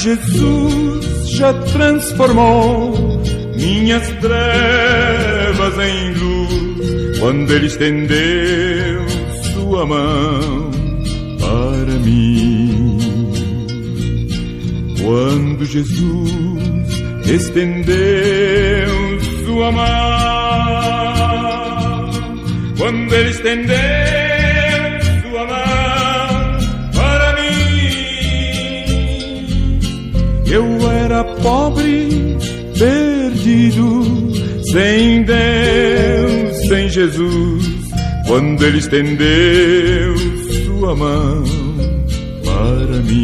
Jesus já transformou minhas trevas em luz quando Ele estendeu Sua mão para mim. Quando Jesus estendeu Sua mão, quando Ele estendeu pobre, perdido, sem Deus, sem Jesus. Quando Ele estendeu Sua mão para mim.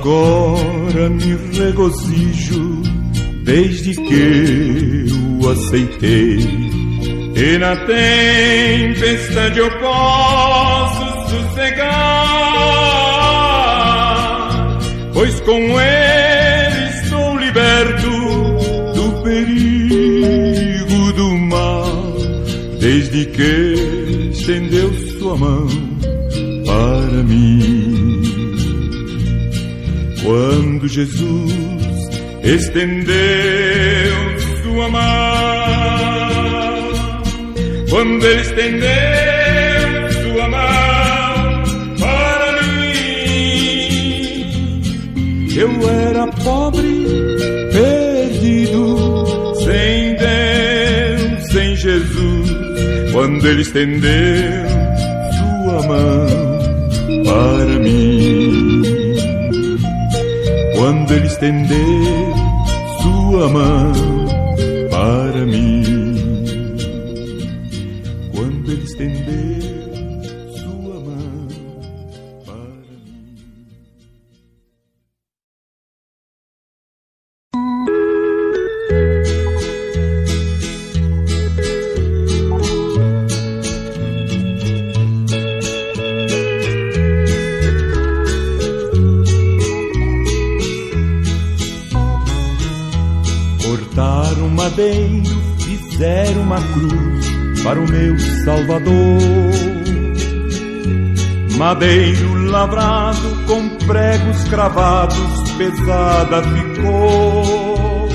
Agora me regozijo desde que o aceitei. E na tempestade eu posso sossegar, pois com ele estou liberto do perigo do mal, desde que estendeu sua mão para mim. Quando Jesus estendeu sua mão, quando ele estendeu sua mão para mim, eu era pobre, perdido, sem Deus, sem Jesus. Quando ele estendeu sua mão ele estender sua mão para o meu Salvador. Madeiro lavrado com pregos cravados, pesada ficou.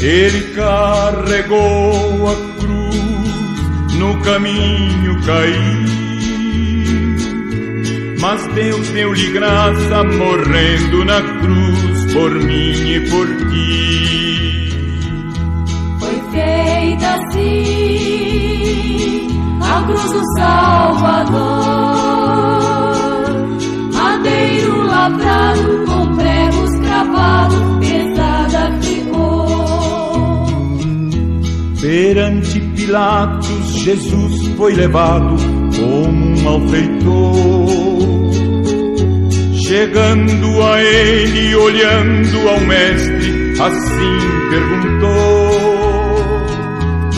Ele carregou a cruz, no caminho caiu. Mas Deus deu-lhe graça, morrendo na cruz, por mim e por ti. Foi feita assim a cruz do Salvador, madeiro lavrado com pregos cravados, pesada ficou. Perante Pilatos, Jesus foi levado como um malfeitor. Chegando a ele, olhando ao mestre, assim perguntou: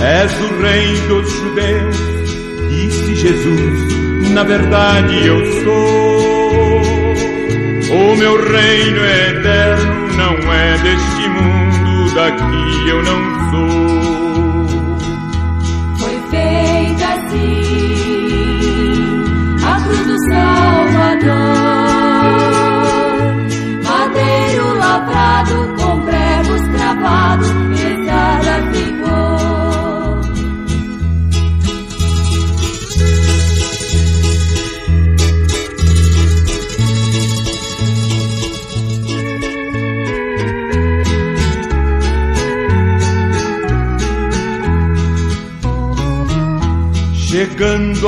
És o rei dos judeus? Jesus: Na verdade eu sou. O meu reino é eterno, não é deste mundo, daqui eu não sou. Foi feita assim a cruz do Salvador,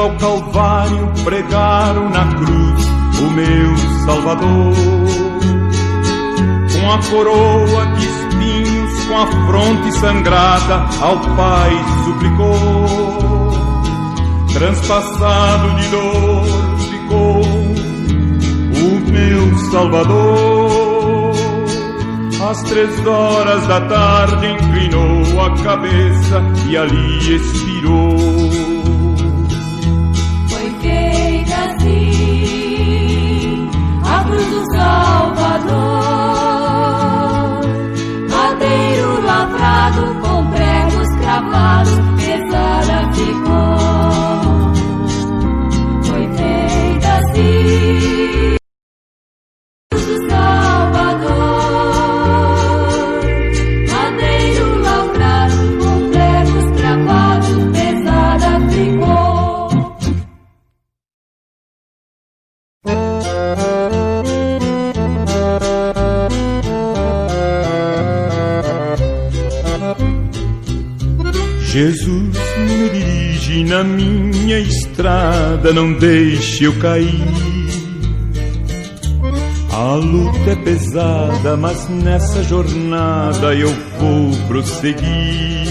ao Calvário pregaram na cruz o meu Salvador. Com a coroa de espinhos, com a fronte sangrada, ao Pai suplicou. Transpassado de dor ficou o meu Salvador. Às três horas da tarde inclinou a cabeça e ali expirou. Não deixe eu cair. A luta é pesada, mas nessa jornada eu vou prosseguir.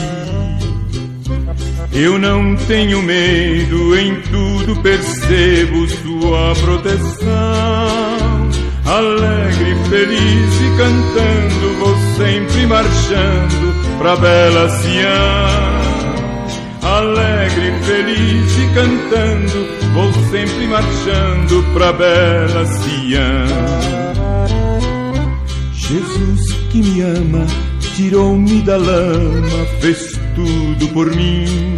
Eu não tenho medo, em tudo percebo sua proteção. Alegre, feliz e cantando, vou sempre marchando pra bela Sião alegre, feliz e cantando, vou sempre marchando pra bela Sião. Jesus que me ama, tirou-me da lama, fez tudo por mim.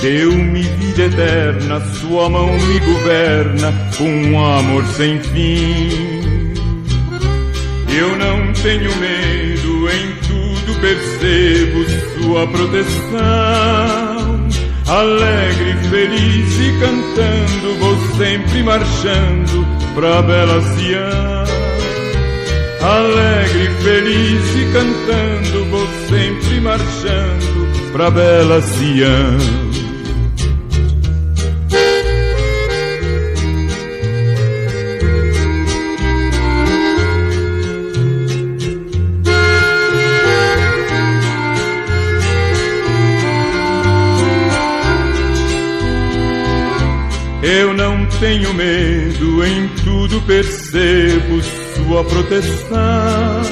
Deu-me vida eterna, sua mão me governa com um amor sem fim. Eu não tenho medo em percebo sua proteção. Alegre, feliz e cantando, vou sempre marchando pra bela Sião. Alegre, feliz e cantando, vou sempre marchando pra bela Sião. tenho medo, em tudo percebo sua proteção.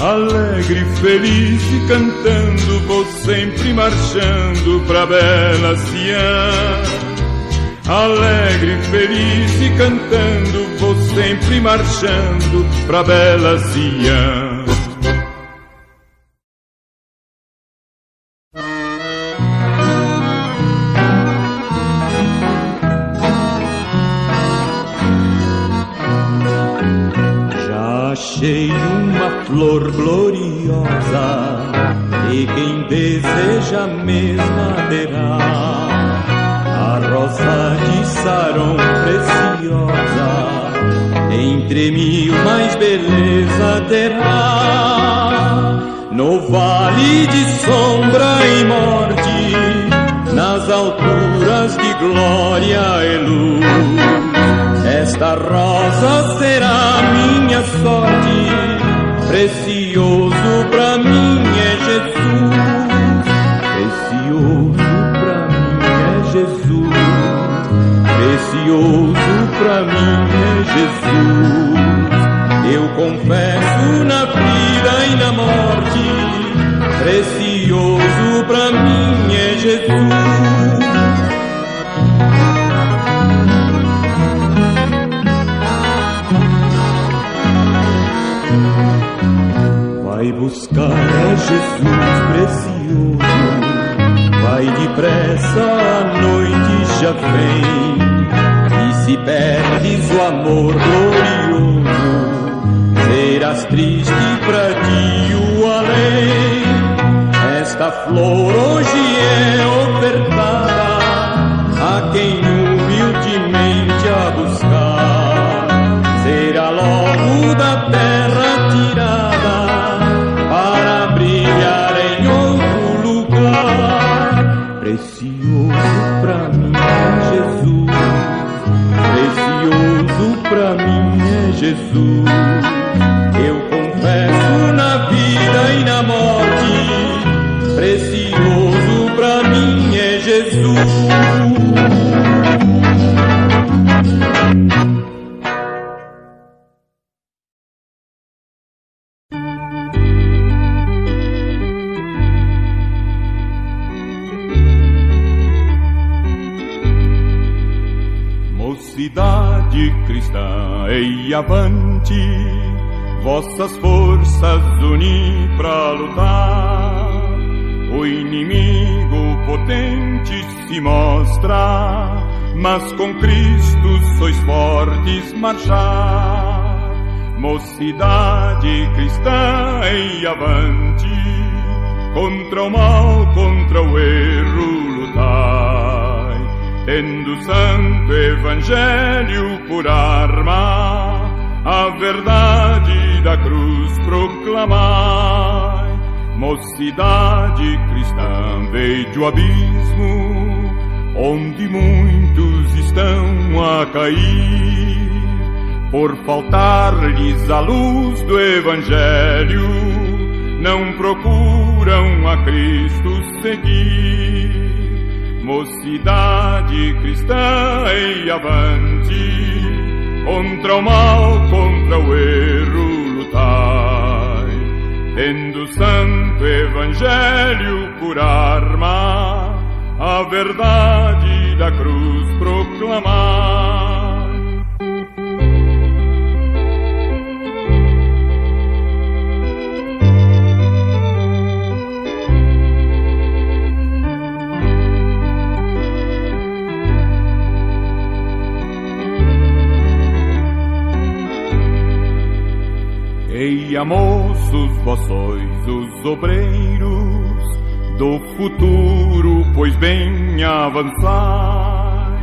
Alegre, feliz e cantando, vou sempre marchando pra bela Sião. Alegre, feliz e cantando, vou sempre marchando pra bela Sião. Gloriosa e quem deseja a mesma terá. A rosa de Saron preciosa, entre mil mais beleza terá. No vale de sombra e morte, nas alturas de glória e luz, esta rosa será minha sorte Precioso precioso pra mim é Jesus. Eu confesso na vida e na morte, precioso pra mim é Jesus. Vai buscar a Jesus precioso, vai depressa, a noite já vem. Se perdes o amor glorioso, serás triste pra ti o além. Esta flor hoje é ofertada Ei, avante, vossas forças uni pra lutar. O inimigo potente se mostra, mas com Cristo sois fortes marchar. Mocidade cristã, ei, avante, contra o mal, contra o erro lutai, tendo santo evangelho por arma, a verdade da cruz proclamai. Mocidade cristã, veio o abismo, onde muitos estão a cair, por faltar-lhes a luz do Evangelho, não procuram a Cristo seguir. Mocidade cristã, e avante, contra o mal, contra o erro lutai, tendo santo evangelho por arma, a verdade da cruz proclamar. Ei, moços, vós sois os obreiros do futuro, pois bem avançai,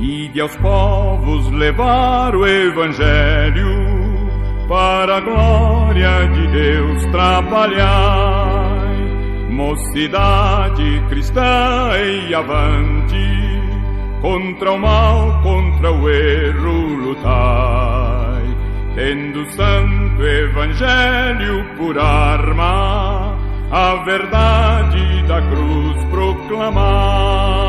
e de aos povos levar o Evangelho, para a glória de Deus trabalhai. Mocidade cristã, e avante, contra o mal, contra o erro lutai, tendo santo Evangelho por arma, a verdade da cruz proclamar.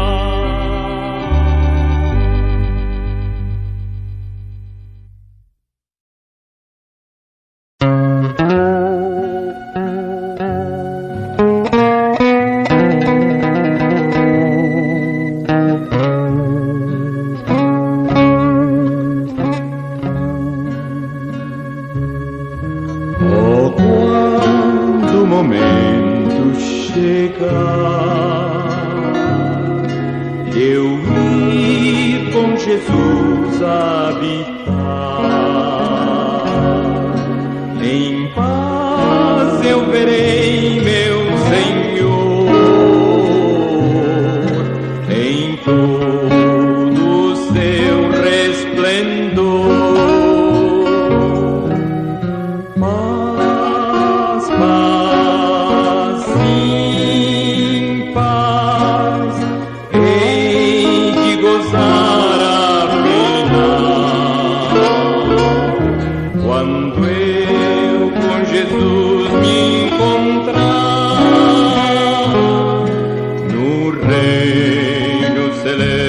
Adelaide.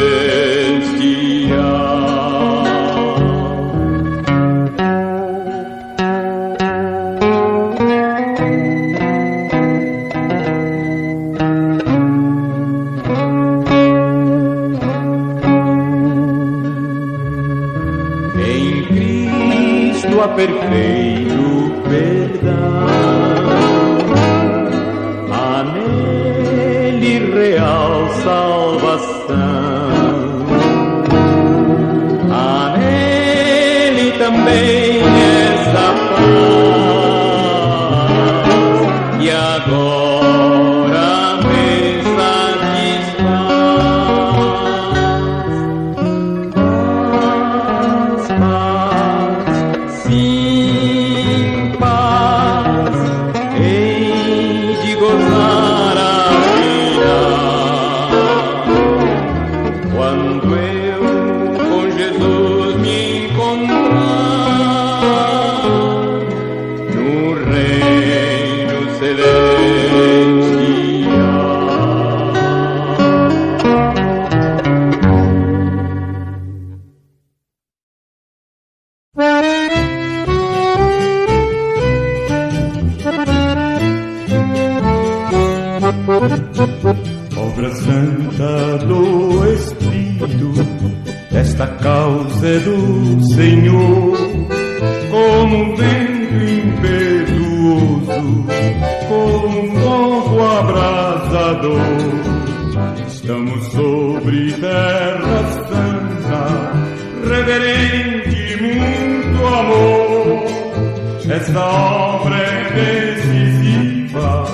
sempre é decisiva,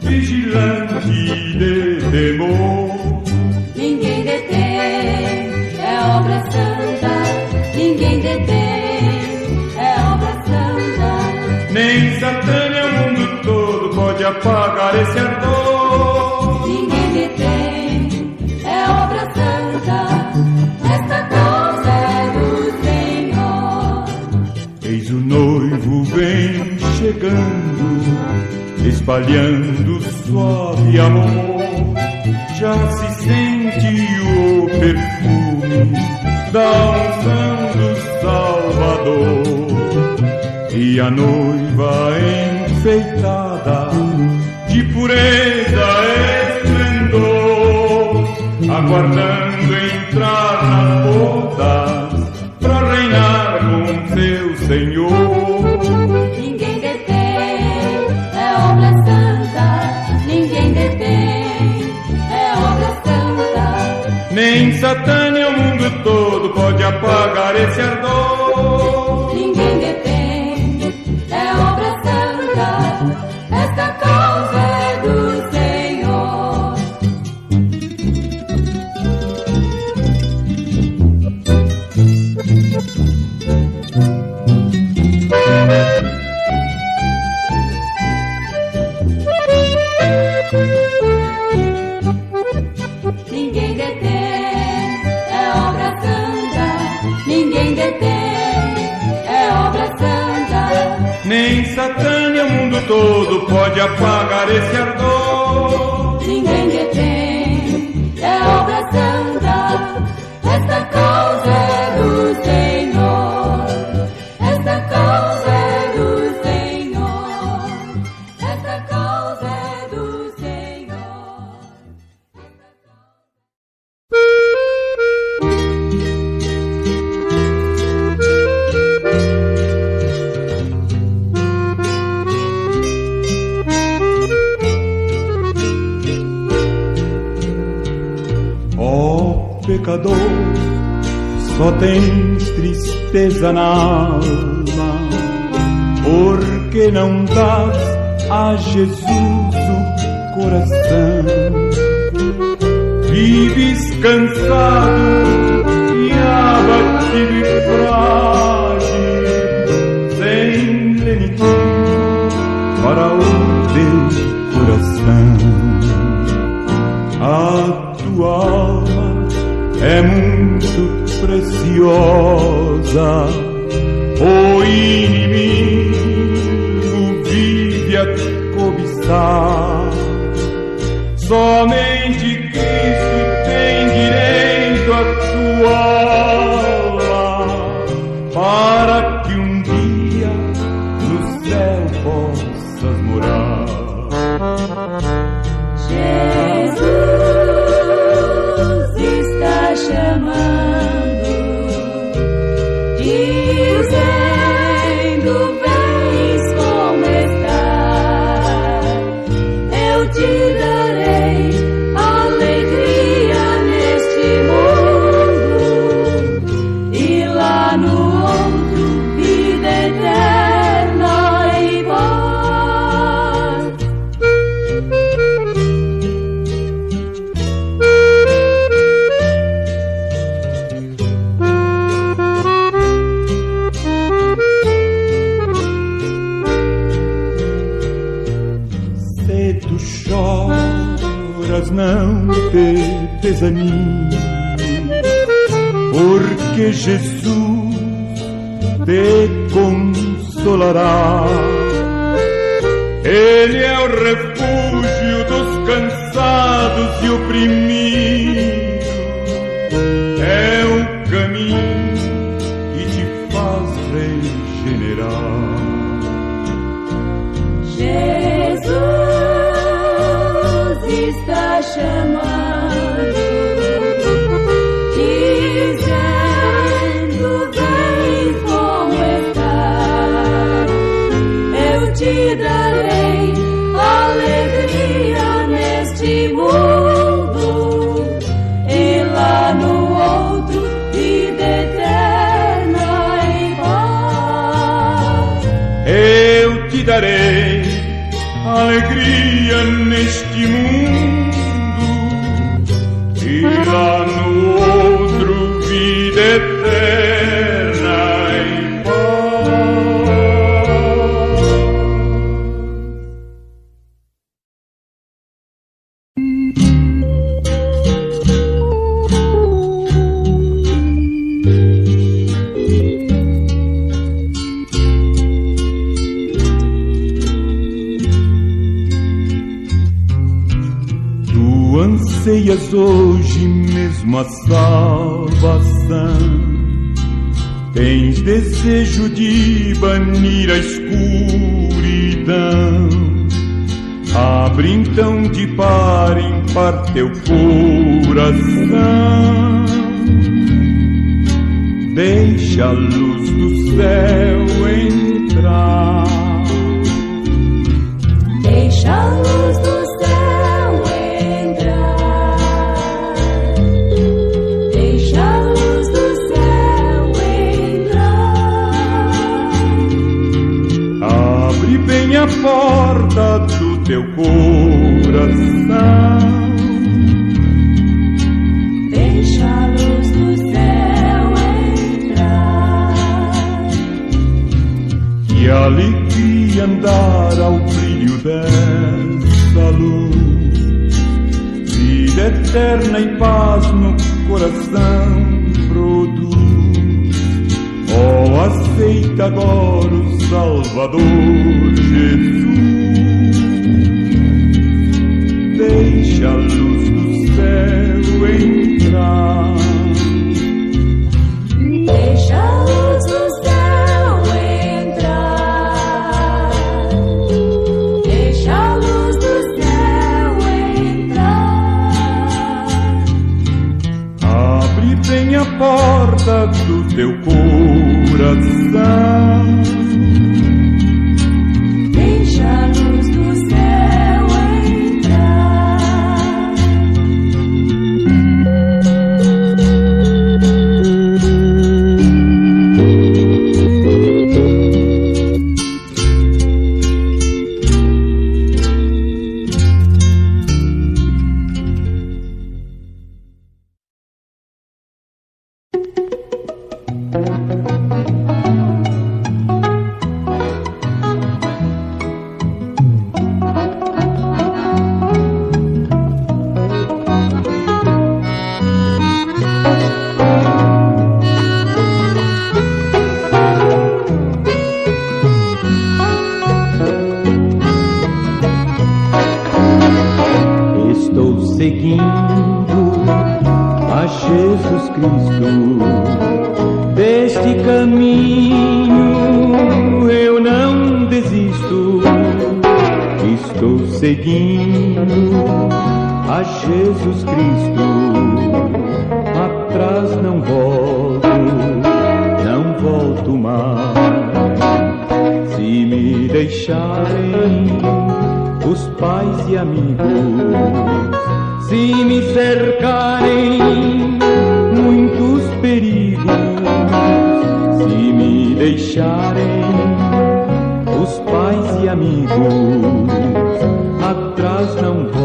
vigilante de temor. Ninguém detém, é obra santa. Ninguém detém, é obra santa. Nem Satã, o mundo todo pode apagar esse ardor. espalhando suave amor. Já se sente o perfume da unção do Salvador e a noiva enfeitada de pureza esplendor, aguardando entrar nas bodas para reinar com seu Senhor. Tânia, o mundo todo pode apagar esse Jesus o coração. Vives cansado e abatido e frágil, sem plenitude para o teu coração. A tua alma é muito preciosa Jesus. Anseias hoje mesmo a salvação. Tens desejo de banir a escuridão. Abre então de par em par teu coração. Deixa a luz do céu entrar. Deixa a luz do bem a porta do teu coração. Deixa a luz do céu entrar. Que alegria andar ao brilho dessa luz. Vida eterna e paz no coração produz. Oh, aceita agora o Salvador Jesus. Deixa a luz do céu entrar. Coração. Deixa Atrás não volto, não volto mais. Se me deixarem os pais e amigos, se me cercarem muitos perigos, se me deixarem os pais e amigos, atrás não volto,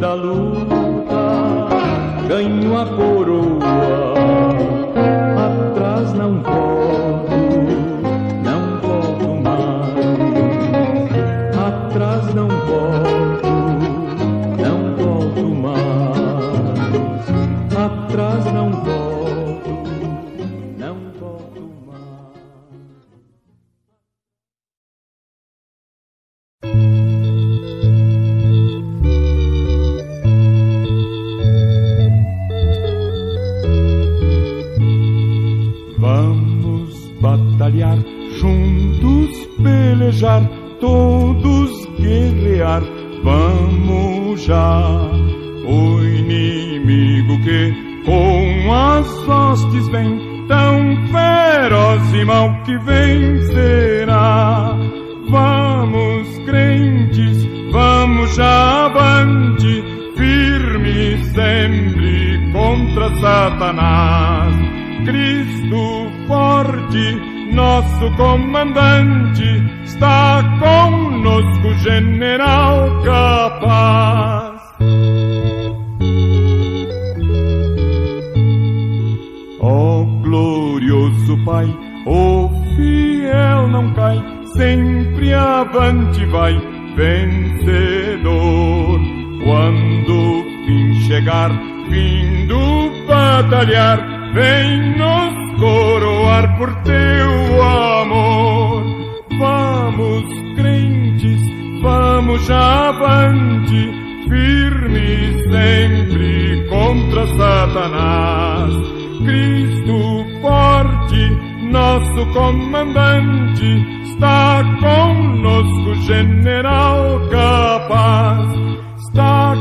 da luta ganho a coroa, Vamos vamos avante, firme sempre contra Satanás. Cristo forte, nosso comandante, está conosco, general capaz. avante vai vencedor. Quando o fim chegar, fim do batalhar, vem nos coroar por teu amor. Vamos, crentes, vamos avante, firmes sempre contra Satanás. Cristo forte, nosso comandante, Está conosco, general capaz. Está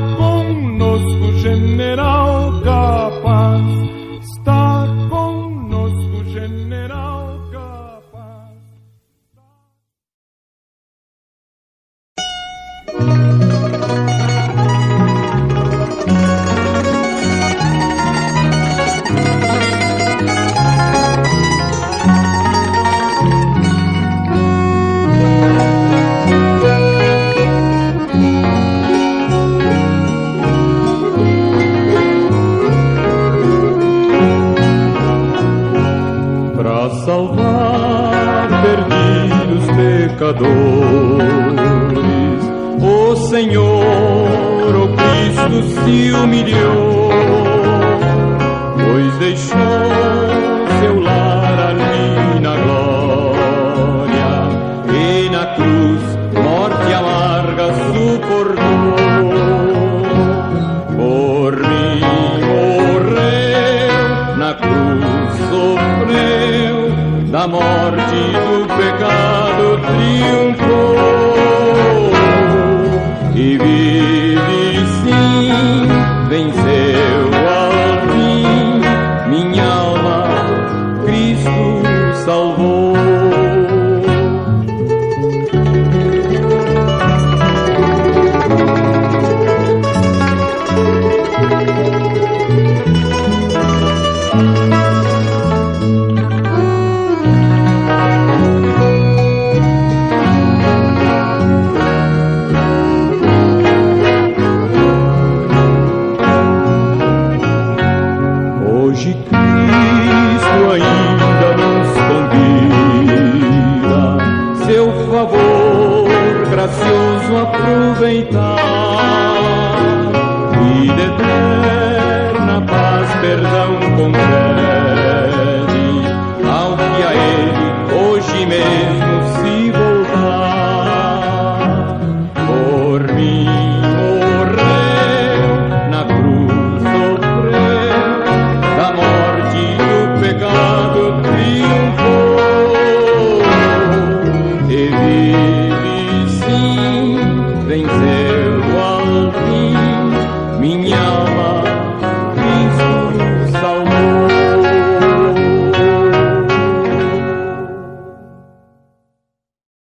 triunfou e viu.